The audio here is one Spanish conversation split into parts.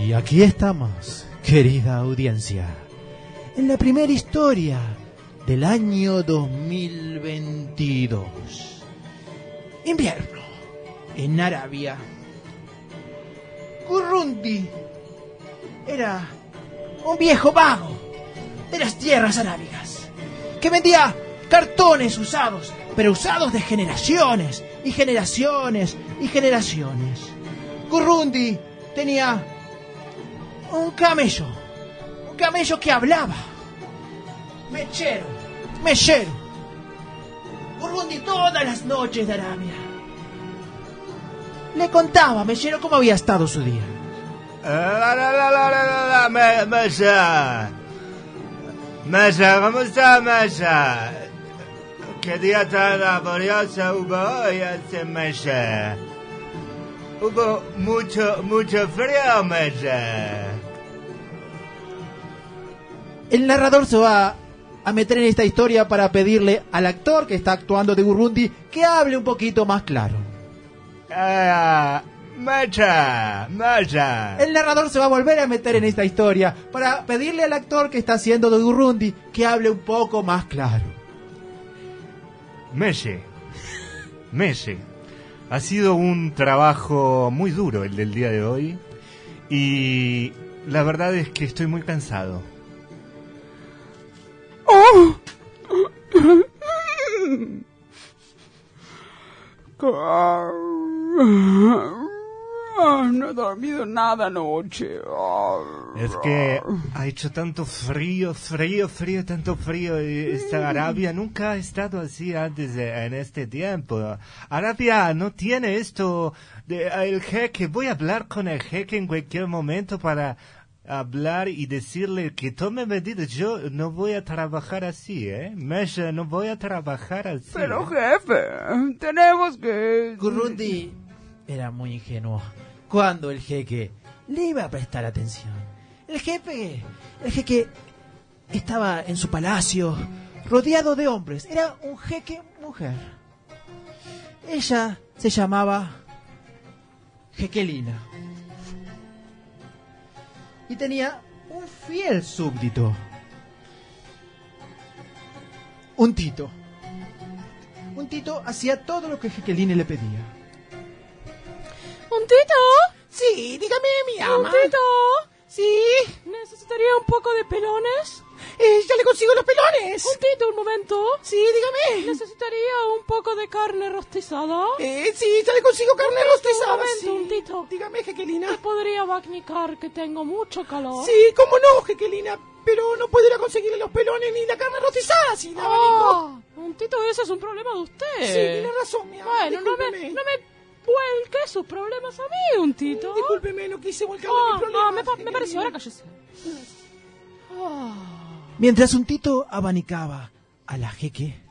Y aquí estamos, querida audiencia, en la primera historia del año 2022. Invierno, en Arabia. Gurrundi era un viejo vago de las tierras arábigas que vendía cartones usados, pero usados de generaciones y generaciones y generaciones. Gurrundi tenía un camello, un camello que hablaba. Mechero, mechero. Gurrundi todas las noches de Arabia. Le contaba a Mechero cómo había estado su día. La, la, la, la, la, la, la, me- Masha. Masha, ¿cómo está Masha? ¿Qué día tan laborioso hubo hoy, este Masha? Hubo mucho, mucho frío, Masha. El narrador se va a meter en esta historia para pedirle al actor que está actuando de Gurrundi que hable un poquito más claro. Ah, Masha, Masha. El narrador se va a volver a meter en esta historia para pedirle al actor que está haciendo de Gurrundi que hable un poco más claro. Messi. Messi. Ha sido un trabajo muy duro el del día de hoy. Y la verdad es que estoy muy cansado. No he dormido nada anoche. Es que ha hecho tanto frío, frío, frío, tanto frío. y Esta Arabia nunca ha estado así antes de- en este tiempo. Arabia no tiene esto de el jeque. Voy a hablar con el jeque en cualquier momento para hablar y decirle que tome medidas. Yo no voy a trabajar así, ¿eh? Mesha, no voy a trabajar así. Pero ¿eh? jefe, tenemos que... Gurrundi era muy ingenuo cuando el jeque le iba a prestar atención. El jefe, el jeque estaba en su palacio rodeado de hombres. Era un jeque mujer. Ella se llamaba Jequelina. Y tenía un fiel súbdito. Un Tito. Un Tito hacía todo lo que Jequeline le pedía. ¿Un tito? Sí, dígame, mi ¿Un tito? Sí, ¿Necesitaría un poco de pelones? Eh, ya le consigo los pelones. Un tito, un momento. Sí, dígame. ¿Necesitaría un poco de carne rostizada? Eh, sí, ya le consigo carne Un rostizada. momento, sí. un tito. Dígame, Jequelina. ¿Podría vacnicar que tengo mucho calor? Sí, cómo no, Jequelina. Pero no puedo ir a conseguirle los pelones ni la carne rostizada sin abanico. Ah, un tito, ese es un problema de usted. Sí, tiene razón, mi amor. Bueno, no me, no me vuelque sus problemas a mí, un tito. Discúlpeme, no quise volcarle Ah, mis problemas. no, me, me pareció, ahora cállese. Ah. Mientras un Tito abanicaba a la jeque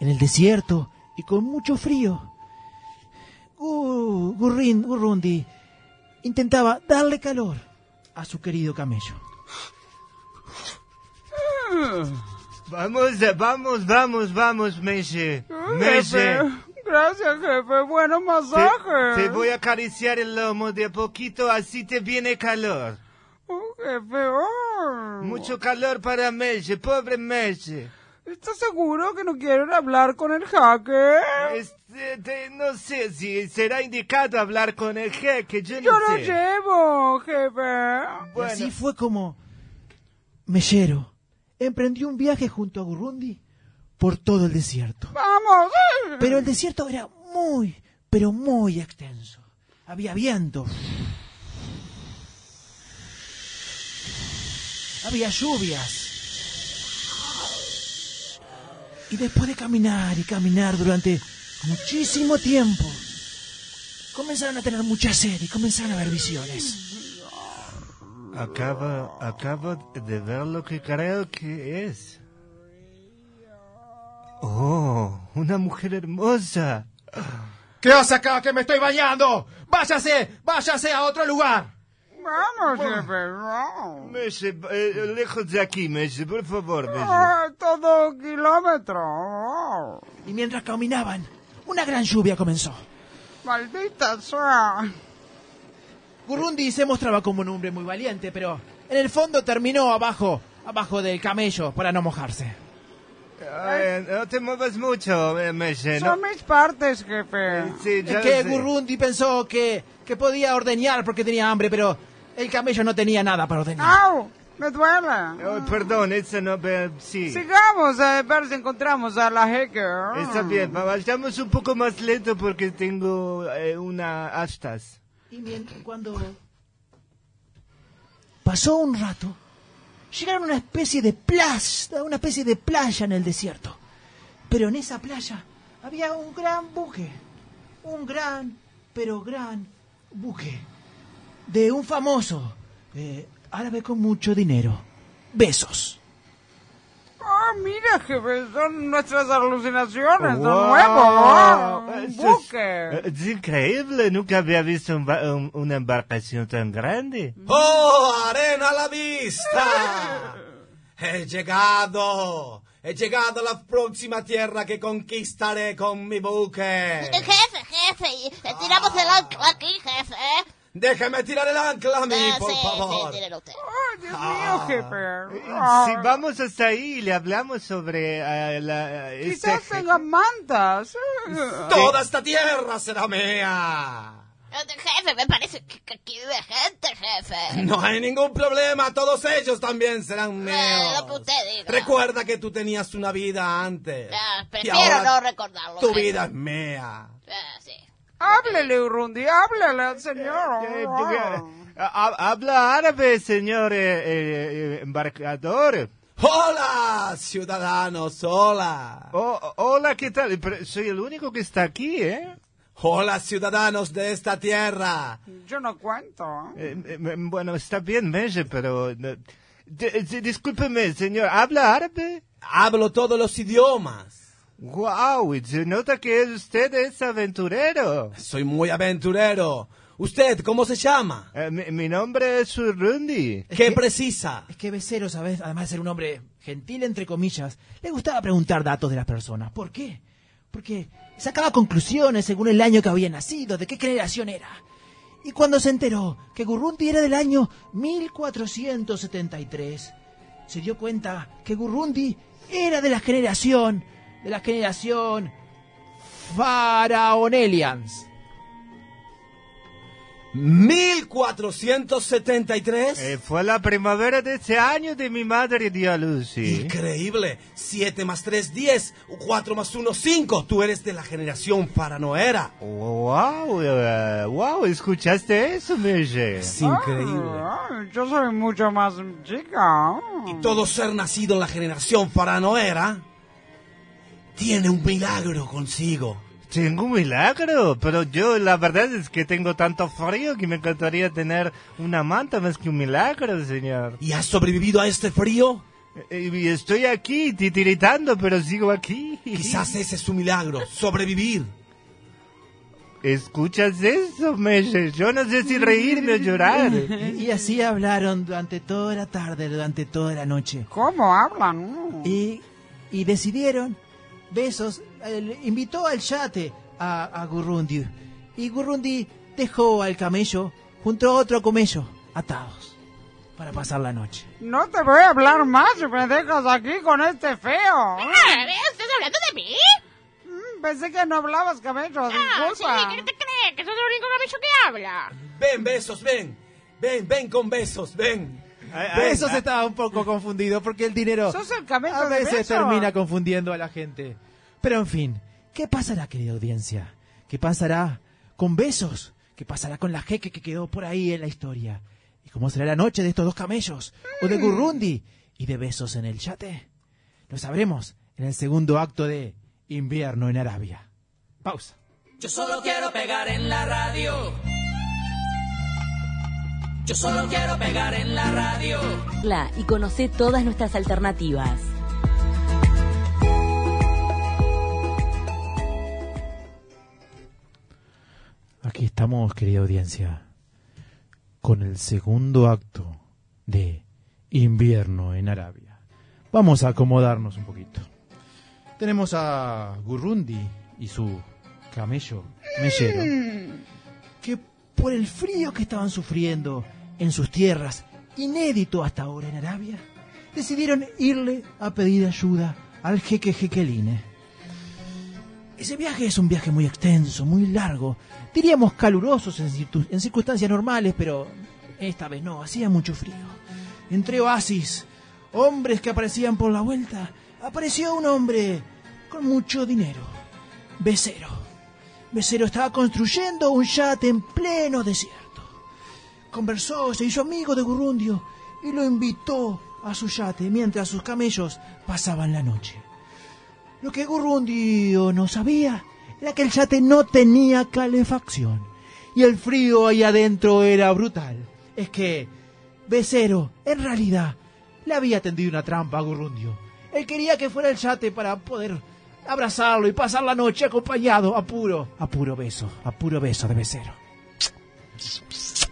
en el desierto y con mucho frío, Gu- Gurrin, Gurrundi intentaba darle calor a su querido camello. Vamos, vamos, vamos, vamos, Messi. Messi. Jefe, gracias jefe, buenos Te, masajes. te voy a acariciar el lomo de a poquito, así te viene calor. Oh, jefe, oh. Mucho calor para Messi, pobre Messi. ¿Estás seguro que no quieren hablar con el jaque? Este, te- no sé si será indicado hablar con el jeque, yo no Yo lo sé. llevo, jefe. Y así fue como Mellero emprendió un viaje junto a Gurrundi por todo el desierto. Vamos. Pero el desierto era muy, pero muy extenso. Había viento. Había lluvias. Y después de caminar y caminar durante muchísimo tiempo, comenzaron a tener mucha sed y comenzaron a ver visiones. Acabo, acabo de ver lo que creo que es. Oh, una mujer hermosa. ¿Qué hace acá que me estoy bañando? ¡Váyase! ¡Váyase a otro lugar! Vamos, jefe. vamos. Messi, eh, lejos de aquí, Messi, por favor, Messi. Ah, todo kilómetro. Y mientras caminaban, una gran lluvia comenzó. Maldita sea. Gurundi se mostraba como un hombre muy valiente, pero en el fondo terminó abajo, abajo del camello para no mojarse. Ay, no te muevas mucho, eh, Meche. no- Son mis partes, jefe. Sí, ya Es que sé. Gurundi pensó que, que podía ordeñar porque tenía hambre, pero el camello no tenía nada para ordeñar. ¡Au! Me duele. Oh, perdón, eso no... eh, sí. Sigamos a ver si encontramos a la hacker. Está bien, vayamos un poco más lento porque tengo eh, una astas. Y mientras cuando pasó un rato, llegaron a una especie de playa, una especie de playa en el desierto. Pero en esa playa había un gran buque, un gran, pero gran buque de un famoso eh, árabe con mucho dinero. Besos. Ah, mira, jefe, son nuestras alucinaciones, de Wow. nuevo. Un Eso es- buque. Es increíble, nunca había visto un un- una embarcación tan grande. ¡Oh, arena a la vista! He llegado. He llegado a la próxima tierra que conquistaré con mi buque. Jefe, jefe, tiramos el ancla aquí, jefe. ¿Eh? Déjeme tirar el ancla a mí, Eh, por sí, favor. sí, usted. Ay, Dios mío, jefe. Eh, Ah, Si vamos hasta ahí y le hablamos sobre eh, la... eh, Quizás este- tenga mantas. Toda esta tierra será mía. Eh, Jefe, me parece que, aquí vive gente, jefe. No hay ningún problema, todos ellos también serán Eh, míos. lo que usted diga. Recuerda que tú tenías una vida antes. Ah, Y prefiero ahora no recordarlo. Tu jefe. vida es mía. Eh, sí. Háblele, Urundi, háblele al señor. Ha- Habla árabe, señor eh, eh, embarcador. Hola, ciudadanos, hola. Oh, hola, ¿qué tal? Soy el único que está aquí, ¿eh? Hola, ciudadanos de esta tierra. Yo no cuento. Eh, eh, bueno, está bien, Meche, pero... eh, discúlpeme, señor, ¿habla árabe? Hablo todos los idiomas. Wow, se nota que usted es aventurero. Soy muy aventurero. ¿Usted cómo se llama? Eh, mi, mi nombre es Urrundi. Es ¿Qué que- precisa? Es que Becero, ¿sabes? Además de ser un hombre gentil, entre comillas, le gustaba preguntar datos de las personas. ¿Por qué? Porque sacaba conclusiones según el año que había nacido, de qué generación era. Y cuando se enteró que Gurrundi era del año 1473, se dio cuenta que Gurrundi era de la generación, de la generación Faraonelians. 1473. Eh, fue la primavera de ese año de mi madre dio a luz. Increíble. 7 más 3, 10. 4 más 1, 5. Tú eres de la generación paranoera. Wow, eh, wow, ¿escuchaste eso, Meche? Es increíble. Ah, yo soy mucho más chica. Y todo ser nacido en la generación paranoera tiene un milagro consigo. Tengo un milagro, pero yo la verdad es que tengo tanto frío que me encantaría tener una manta más que un milagro, señor. ¿Y has sobrevivido a este frío? Eh, estoy aquí titiritando, pero sigo aquí. Quizás ese es su milagro, sobrevivir. ¿Escuchas eso, Meche? Yo no sé si reírme o llorar. Y así hablaron durante toda la tarde, durante toda la noche. ¿Cómo hablan? Y, y decidieron, Besos eh, invitó al yate a, a Gurrundi. Y Gurrundi dejó al camello junto a otro camello atados para pasar la noche. No te voy a hablar más si me dejas aquí con este feo. Ah, ¿Estás hablando de mí? Mm, Pensé que no hablabas, camello. Ah, sí, Disculpa. ¿qué te crees? Que sos el único camello que habla. Ven, besos, ven. Ven, ven con besos, ven. Besos estaba un poco confundido porque el dinero Sos el camello a de veces Besos. termina confundiendo a la gente. Pero en fin, ¿qué pasará, querida audiencia? ¿Qué pasará con Besos? ¿Qué pasará con la jeque que quedó por ahí en la historia? ¿Y cómo será la noche de estos dos camellos? ¿O de Gurrundi? ¿Y de Besos en el yate? Lo sabremos en el segundo acto de Invierno en Arabia. Pausa. Yo solo quiero pegar en la radio. Yo solo quiero pegar en la radio. La y conoce todas nuestras alternativas. Aquí estamos, querida audiencia, con el segundo acto de Invierno en Arabia. Vamos a acomodarnos un poquito. Tenemos a Gurrundi y su camello mellero, que por el frío que estaban sufriendo en sus tierras, inédito hasta ahora en Arabia, decidieron irle a pedir ayuda al jeque Jequeline. Ese viaje es un viaje muy extenso, muy largo, diríamos calurosos en, circunstancias normales, pero esta vez no, hacía mucho frío. Entre oasis, hombres que aparecían por la vuelta, apareció un hombre con mucho dinero, Becero. Becero estaba construyendo un yate en pleno desierto. Conversó, se hizo amigo de Gurrundio y lo invitó a su yate mientras sus camellos pasaban la noche. Lo que Gurrundio no sabía era que el yate no tenía calefacción y el frío ahí adentro era brutal. Es que Becero, en realidad, le había tendido una trampa a Gurrundio. Él quería que fuera el yate para poder abrazarlo y pasar la noche acompañado a puro, a puro beso, a puro beso de Becero.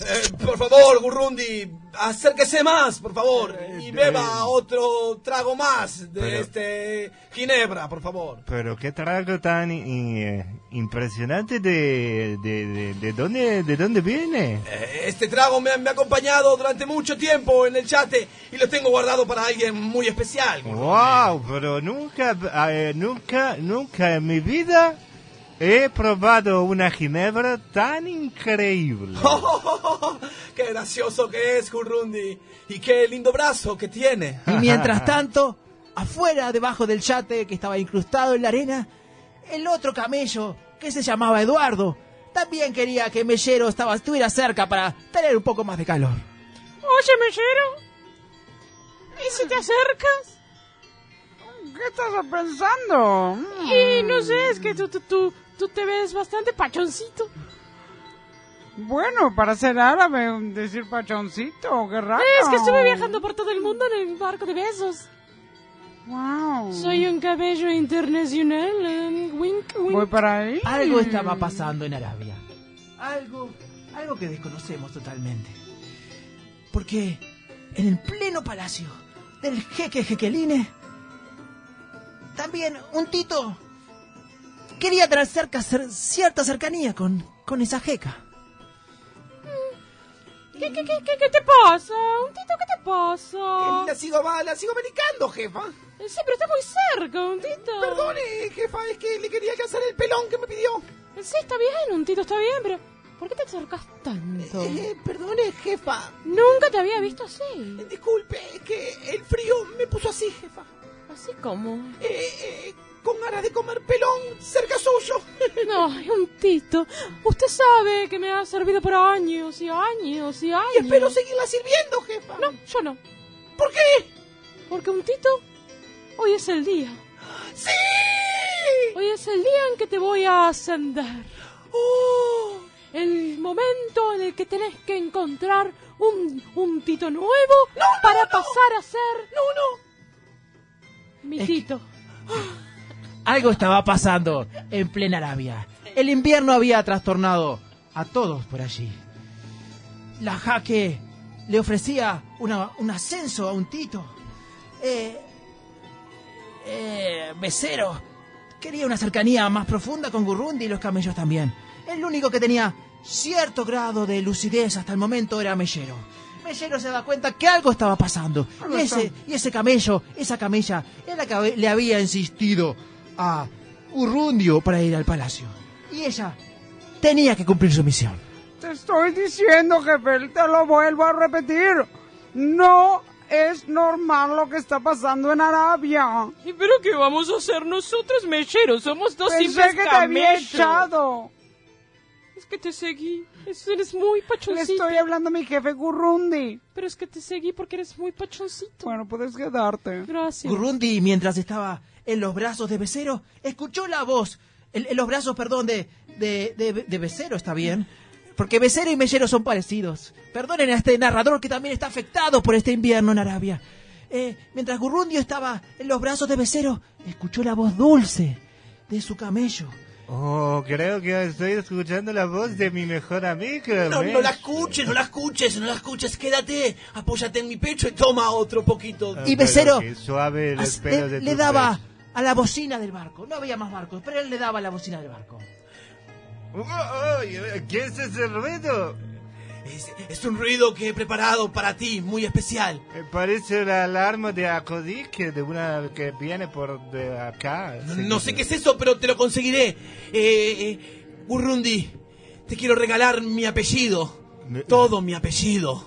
Eh, por favor, Gurrundi, acérquese más, por favor. Y beba otro trago más de Pero- este Ginebra, por favor. Pero qué trago tan eh, impresionante de, de, de, de dónde, de dónde viene. Eh, Este trago me, me ha acompañado durante mucho tiempo en el chate y lo tengo guardado para alguien muy especial. Wow, pero nunca, eh, nunca, nunca en mi vida he probado una ginebra tan increíble. ¡Qué gracioso que es, Gurrundi! Y qué lindo brazo que tiene. Y mientras tanto, afuera, debajo del yate que estaba incrustado en la arena, el otro camello, que se llamaba Eduardo, también quería que Mellero estaba, estuviera cerca para tener un poco más de calor. Oye, Mellero. ¿Y si te acercas? ¿Qué estás pensando? Y no sé, es que tú, tú, tú, tú te ves bastante pachoncito. Bueno, para ser árabe, decir pachoncito, qué raro. Es que estuve viajando por todo el mundo en el barco de besos. Wow. Soy un cabello internacional. eh, wink, wink. Voy para ahí. Algo estaba pasando en Arabia. Algo, algo que desconocemos totalmente. Porque en el pleno palacio del jeque Jequeline, también un tito quería tener cerca, cer- cierta cercanía con, con esa jeca. ¿Qué, qué, qué, qué, qué te pasa? Un tito, ¿qué te pasa? La sigo, la sigo medicando, jefa. Sí, pero está muy cerca, un tito. Perdone, jefa, es que le quería hacer el pelón que me pidió. Sí, está bien, un tito, está bien, pero ¿por qué te acercas tanto? Eh, perdone, jefa. Nunca te había visto así. Disculpe, es que el frío me puso así, jefa. ¿Así como? Eh, eh, con ganas de comer pelón cerca suyo. No, un tito. Usted sabe que me ha servido por años y años y años. Y espero seguirla sirviendo, jefa. No, yo no. ¿Por qué? Porque un tito, hoy es el día. ¡Sí! Hoy es el día en que te voy a ascender. ¡Oh! El momento en el que tenés que encontrar un, un tito nuevo para pasar a ser No, no. mi Es que- tito. Algo estaba pasando en plena Arabia. El invierno había trastornado a todos por allí. La jaque le ofrecía una- un ascenso a un tito. Eh, eh, Becero quería una cercanía más profunda con Gurrundi y los camellos también. El único que tenía cierto grado de lucidez hasta el momento era Mellero. Mellero se da cuenta que algo estaba pasando. Y ese, y ese camello, esa camella, era la que le había insistido a Urrundio para ir al palacio. Y ella tenía que cumplir su misión. Te estoy diciendo, jefe, te lo vuelvo a repetir. No es normal lo que está pasando en Arabia. ¿Y pero qué vamos a hacer nosotros, mecheros? Somos dos Pensé simples que te había camellos. echado. Que te seguí. Es- eres muy Le pachoncito. estoy hablando a mi jefe Gurrundi. Pero es que te seguí porque eres muy pachoncito. Bueno, puedes quedarte. Gracias. Gurrundi, mientras estaba en los brazos de Becero, escuchó la voz, en, en los brazos, perdón, de, de, de, de Becero, ¿está bien? Porque Becero y Mellero son parecidos. Perdonen a este narrador que también está afectado por este invierno en Arabia. Eh, mientras Gurrundio estaba en los brazos de Becero, escuchó la voz dulce de su camello. Oh, creo que estoy escuchando la voz de mi mejor amigo. No, no la escuches, no la escuches, no la escuches. Quédate, apóyate en mi pecho y toma otro poquito. Ah, Y Becero qué suave los as- pelos le, de le daba pecho. a la bocina del barco. No había más barcos, pero él le daba a la bocina del barco. Oh, oh, ¿Qué es ese ruido? Es, es un ruido que he preparado para ti, muy especial. Eh, Parece la alarma de Acodique, de una que viene por de acá. No sé qué es eso, pero te lo conseguiré. Eh, eh, Gurrundi, te quiero regalar mi apellido. Me- Todo mi apellido.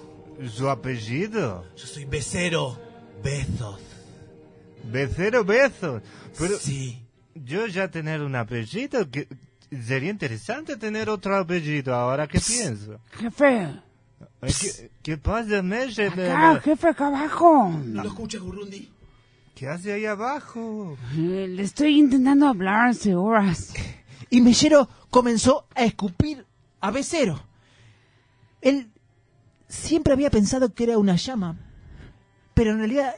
¿Su apellido? Yo soy Becero Bezos. Becero Bezos. Pero Sí. yo ya tener un apellido, que sería interesante tener otro apellido. Ahora, ¿qué pienso? Jefe, ¿Qué, qué pasa, Meche? acá, jefe, acá abajo. ¿No lo escuchas, Gurrundi? ¿Qué hace ahí abajo? Eh, Le estoy intentando hablar hace horas. Y Mellero comenzó a escupir a Becero. Él siempre había pensado que era una llama, pero en realidad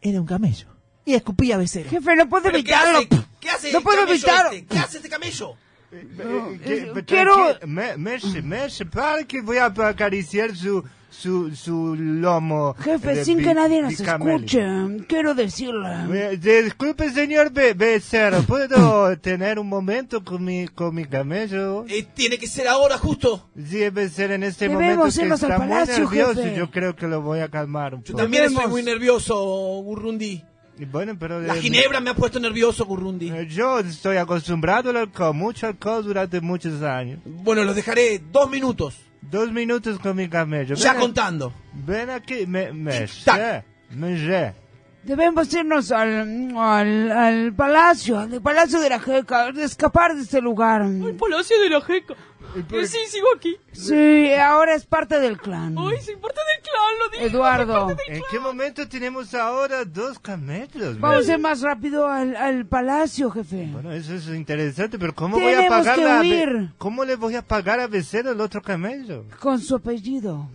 era un camello. Y escupía a Becero. Jefe, no puedo ¿Pero qué evitarlo. hace? ¿Qué hace No puedo camello evitar. este? ¿Qué hace este camello? Eh, eh, que- quiero- Me, Meche, Meche, para que voy a acariciar su, su, su lomo. Jefe, de sin que nadie nos escuche, quiero decirle. Eh, Disculpe, señor Be Becero, ¿puedo tener un momento con mi, con mi camello? Eh, tiene que ser ahora, justo. Sí, debe ser en este Debemos momento que irnos al está muy palacio, nervioso. jefe. Yo creo que lo voy a calmar un Yo poco. también Debemos. estoy muy nervioso, Gurrundi. Bueno, pero La eh, ginebra me ha puesto nervioso, Gurrundi. eh, Yo estoy acostumbrado al alcohol, mucho alcohol durante muchos años. Bueno, los dejaré dos minutos. Dos minutos con mi camello. Ya Ven, contando. ven aquí, me, me, Tic-tac. me, me, Debemos irnos al, al, al palacio, al palacio de la Jeca, de escapar de este lugar. El Palacio de la Jeca. Sí, sigo aquí. Sí, ahora es parte del clan. Ay, soy parte del clan, lo dije. Eduardo, ¿En qué momento tenemos ahora dos camellos? vamos a ir más rápido al, al palacio, jefe. Bueno, eso es interesante, pero ¿cómo voy a Tenemos pagar que la huir. ¿Cómo le voy a pagar a Becero el otro camello? Con su apellido.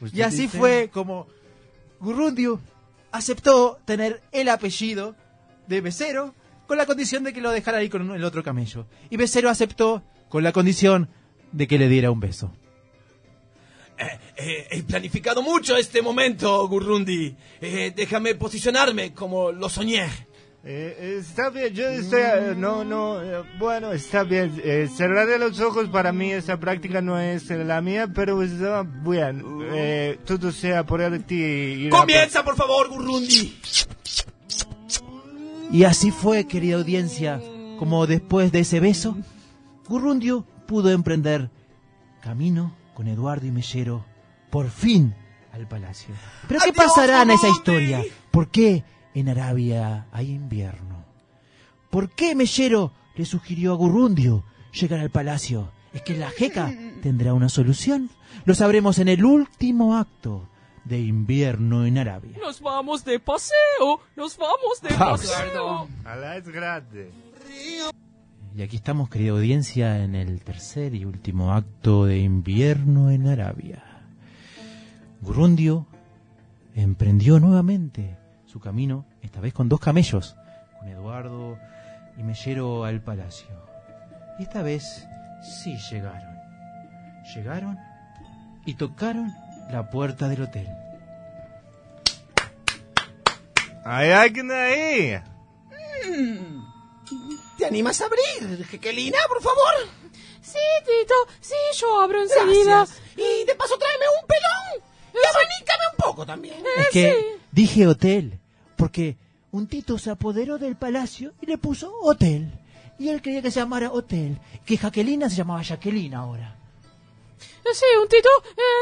¿Usted Y así dice? fue como Gurrundio aceptó tener el apellido de Becero con la condición de que lo dejara ahí con el otro camello. Y Becero aceptó con la condición de que le diera un beso. Eh, he planificado mucho este momento, Gurrundi. Eh, déjame posicionarme como lo soñé. Eh, eh, está bien, yo estoy... eh, no, no, eh, bueno, está bien. Eh, cerraré los ojos para mí, esa práctica no es eh, la mía, pero está bien. Eh, todo sea por el ti. Comienza, por favor, Gurrundi. Y así fue, querida audiencia, como después de ese beso, Gurrundio pudo emprender camino con Eduardo y Mellero, por fin, al palacio. ¿Pero qué ¡Adiós, pasará en esa historia? ¿Por qué en Arabia hay invierno? ¿Por qué Mellero le sugirió a Gurrundio llegar al palacio? ¿Es que la jeca tendrá una solución? Lo sabremos en el último acto de invierno en Arabia. Nos vamos de paseo. Nos vamos de paseo. A la es grande. Y aquí estamos, querida audiencia, en el tercer y último acto de invierno en Arabia. Gurundio emprendió nuevamente su camino, esta vez con dos camellos, con Eduardo y Mellero al palacio. Y esta vez sí llegaron. Llegaron y tocaron la puerta del hotel. ¿Hay alguien ahí? ¿Te animas a abrir, Jequelina, por favor? Sí, Tito. Sí, yo abro enseguida. Gracias. Y de paso tráeme un pelón. Y abanícame un poco también. Es que dije hotel, porque un tito se apoderó del palacio y le puso hotel. Y él quería que se llamara hotel, que Jaquelina se llamaba Jaquelina ahora. Eh, Sí, un Tito.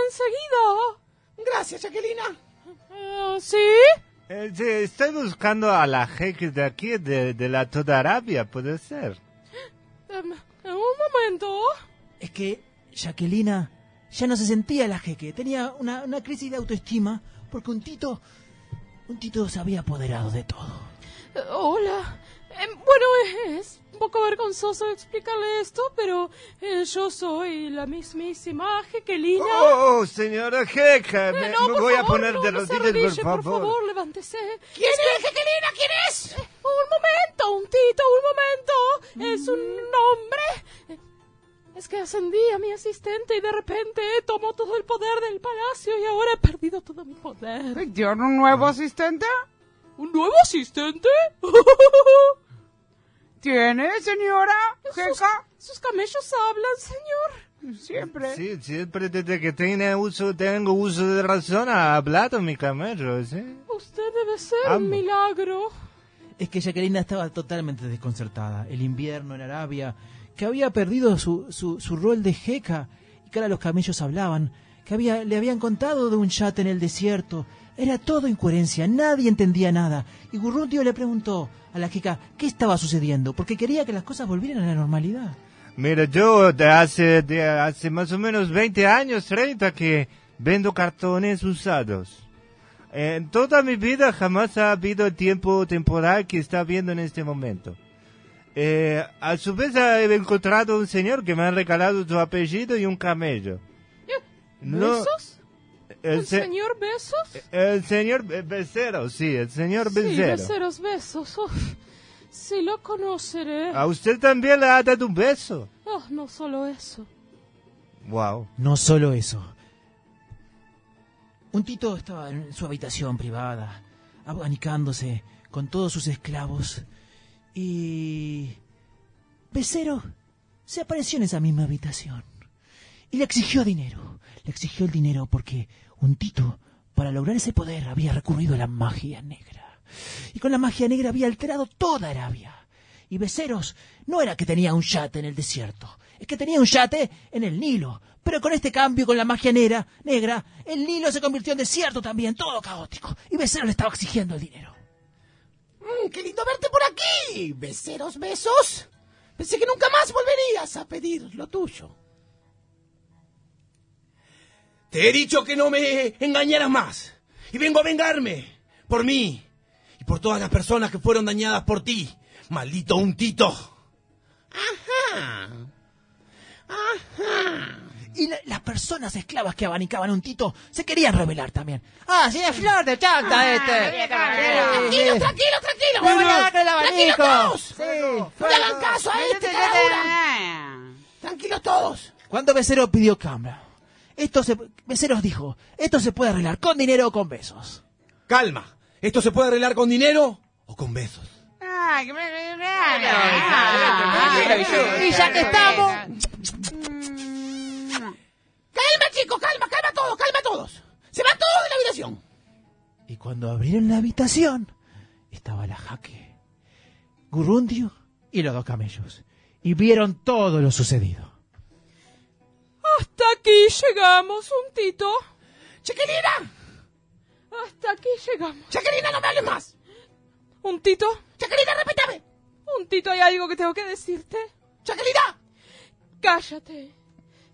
Enseguida. Gracias, Jacquelina. Eh, ¿Sí? Eh, sí, estoy buscando a la jeque de aquí, de, de la toda Arabia, puede ser. Em, un momento. Es que Jaquelina ya no se sentía la jeque, tenía una, una crisis de autoestima porque un tito, un tito se había apoderado de todo. Eh, hola. Em, bueno, es poco vergonzoso explicarle esto, pero eh, yo soy la mismísima Jequelina. Oh, señora jeca, Eh, me, no, me por voy a favor, poner no, de rodillas, arrodille, por favor. levántese. ¿Quién es, Jequelina? ¿Quién es? Un momento, un tito, un momento. Es un nombre. Es que ascendí a mi asistente y de repente tomó todo el poder del palacio y ahora he perdido todo mi poder. ¿Tiene un nuevo asistente? ¿Un nuevo asistente? ¿Tiene, señora? Sus, Jeca? sus camellos hablan, señor. Siempre. Sí, siempre desde que tiene uso, tengo uso de razón ha hablado mi camello, ¿sí? Usted debe ser Amo. un milagro. Es que Jacqueline estaba totalmente desconcertada. El invierno en Arabia, que había perdido su, su, su rol de jeca, y que ahora los camellos hablaban, que había, le habían contado de un yate en el desierto. Era todo incoherencia, nadie entendía nada. Y Gurrundio le preguntó a la jeca qué estaba sucediendo, porque quería que las cosas volvieran a la normalidad. Mira, yo de hace, de hace más o menos 20 años, 30, que vendo cartones usados. En toda mi vida jamás ha habido el tiempo temporal que está viendo en este momento. Eh, a su vez he encontrado un señor que me ha regalado su apellido y un camello. No, ¿Besos? El, ¿El se- señor Besos? el señor Be- Becero, sí, el señor Sí, Becero. beceros besos. Uf, sí lo conoceré. ¿A usted también le ha dado un beso? Oh, no solo eso. Wow. No solo eso. Un tito estaba en su habitación privada, abanicándose con todos sus esclavos. Y... Becero se apareció en esa misma habitación. Y le exigió dinero. Le exigió el dinero porque un tito, para lograr ese poder, había recurrido a la magia negra. Y con la magia negra había alterado toda Arabia. Y Beceros no era que tenía un yate en el desierto, es que tenía un yate en el Nilo. Pero con este cambio, con la magia negra, negra, el Nilo se convirtió en desierto también, todo caótico. Y Beceros le estaba exigiendo el dinero. Mm, ¡Qué lindo verte por aquí! ¿Beceros, besos? Pensé que nunca más volverías a pedir lo tuyo. Te he dicho que no me engañaras más. Y vengo a vengarme. Por mí. Y por todas las personas que fueron dañadas por ti. Maldito untito. Ajá. Ajá. Y la- las personas esclavas que abanicaban a un tito se querían rebelar también. ¡Ah, sí, es flor de chanta este! Tranquilo, tranquilo, tranquilo. ¡Vamos a con el Tranquilo abanico! todos. Sí. No le hagan caso a este. Tranquilos todos. Cuando Becero pidió cambio, esto se, Beceros dijo, esto se puede arreglar con dinero o con besos. Calma. ¿Esto se puede arreglar con dinero o con besos? Ay, que me- Y ya que estamos, Calma, chicos, calma, calma todos, calma todos. Se van todos de la habitación. Y cuando abrieron la habitación, estaba la jaque, Gurrundio y los dos camellos. Y vieron todo lo sucedido. Hasta aquí llegamos, un tito. Chiquilina, Hasta aquí llegamos. Chiquilina, no me hables más. Un tito. Chiquilina, repítame. Un tito, hay algo que tengo que decirte. Chiquilina. Cállate.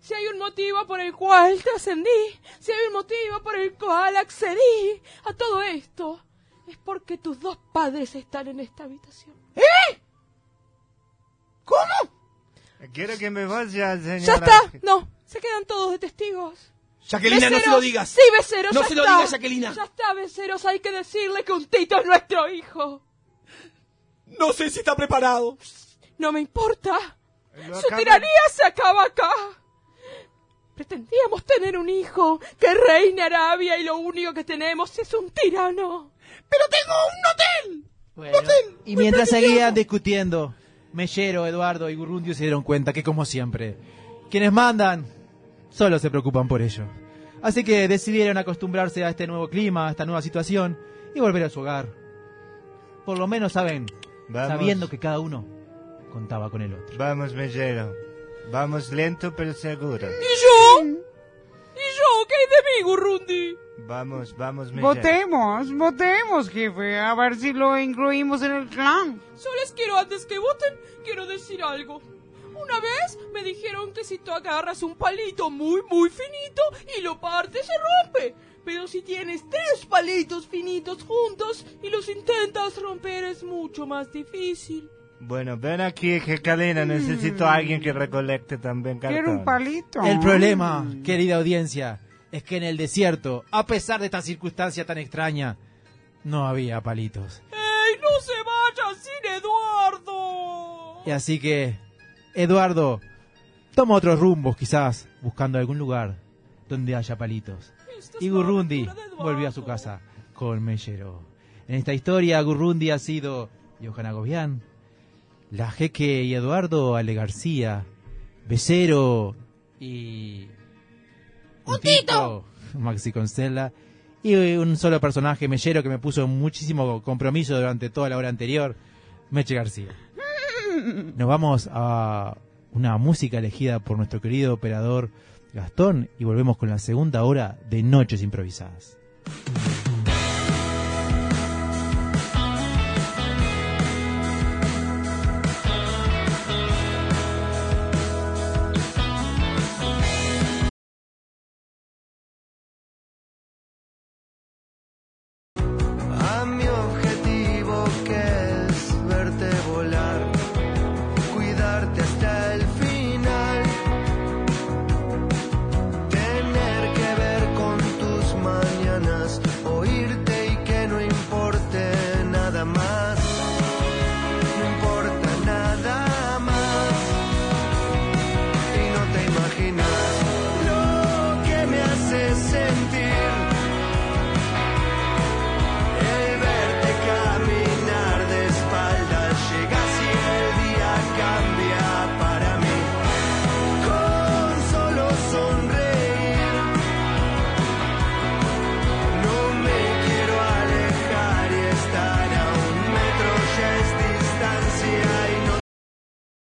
Si hay un motivo por el cual te ascendí, si hay un motivo por el cual accedí a todo esto, es porque tus dos padres están en esta habitación. ¿Eh? ¿Cómo? Quiero que me vaya, señora. ¡Ya está! No, se quedan todos de testigos. Jacquelina, no se lo digas. Sí, Beceros, No ya se lo digas, Jacquelina. Ya está, Beceros, hay que decirle que un tito es nuestro hijo. No sé si está preparado. No me importa. Su tiranía se acaba acá. Pretendíamos tener un hijo que reine Arabia y lo único que tenemos es un tirano. Pero tengo un hotel. Bueno, y mientras seguían discutiendo, Mellero, Eduardo y Gurrundio se dieron cuenta que, como siempre, quienes mandan solo se preocupan por ello. Así que decidieron acostumbrarse a este nuevo clima, a esta nueva situación y volver a su hogar. Por lo menos saben, Vamos. sabiendo que cada uno contaba con el otro. Vamos, Mellero. Vamos lento pero seguro. ¿Y yo? ¿Y yo? ¿Qué hay de mí, Gurrundi? Vamos, vamos, Mellero. Votemos, votemos, jefe, a ver si lo incluimos en el clan. Yo les quiero, antes que voten, quiero decir algo. Una vez me dijeron que si tú agarras un palito muy, muy finito y lo partes, se rompe. Pero si tienes tres palitos finitos juntos y los intentas romper, es mucho más difícil. Bueno, ven aquí, Jacquelina. Necesito a alguien que recolecte también cartón. Quiero un palito. El problema, querida audiencia, es que en el desierto, a pesar de esta circunstancia tan extraña, no había palitos. ¡Ey, no se vayan sin Eduardo! Y así que, Eduardo, toma otros rumbos quizás, buscando algún lugar donde haya palitos. Y Gurrundi volvió a su casa con Mellero. En esta historia, Gurrundi ha sido Johanna Gobián, la Jeque y Eduardo Ale García, Becero y... ¡Un Tito! Maxi Constella. Y un solo personaje mellero que me puso muchísimo compromiso durante toda la hora anterior, Meche García. Nos vamos a una música elegida por nuestro querido operador Gastón y volvemos con la segunda hora de Noches Improvisadas.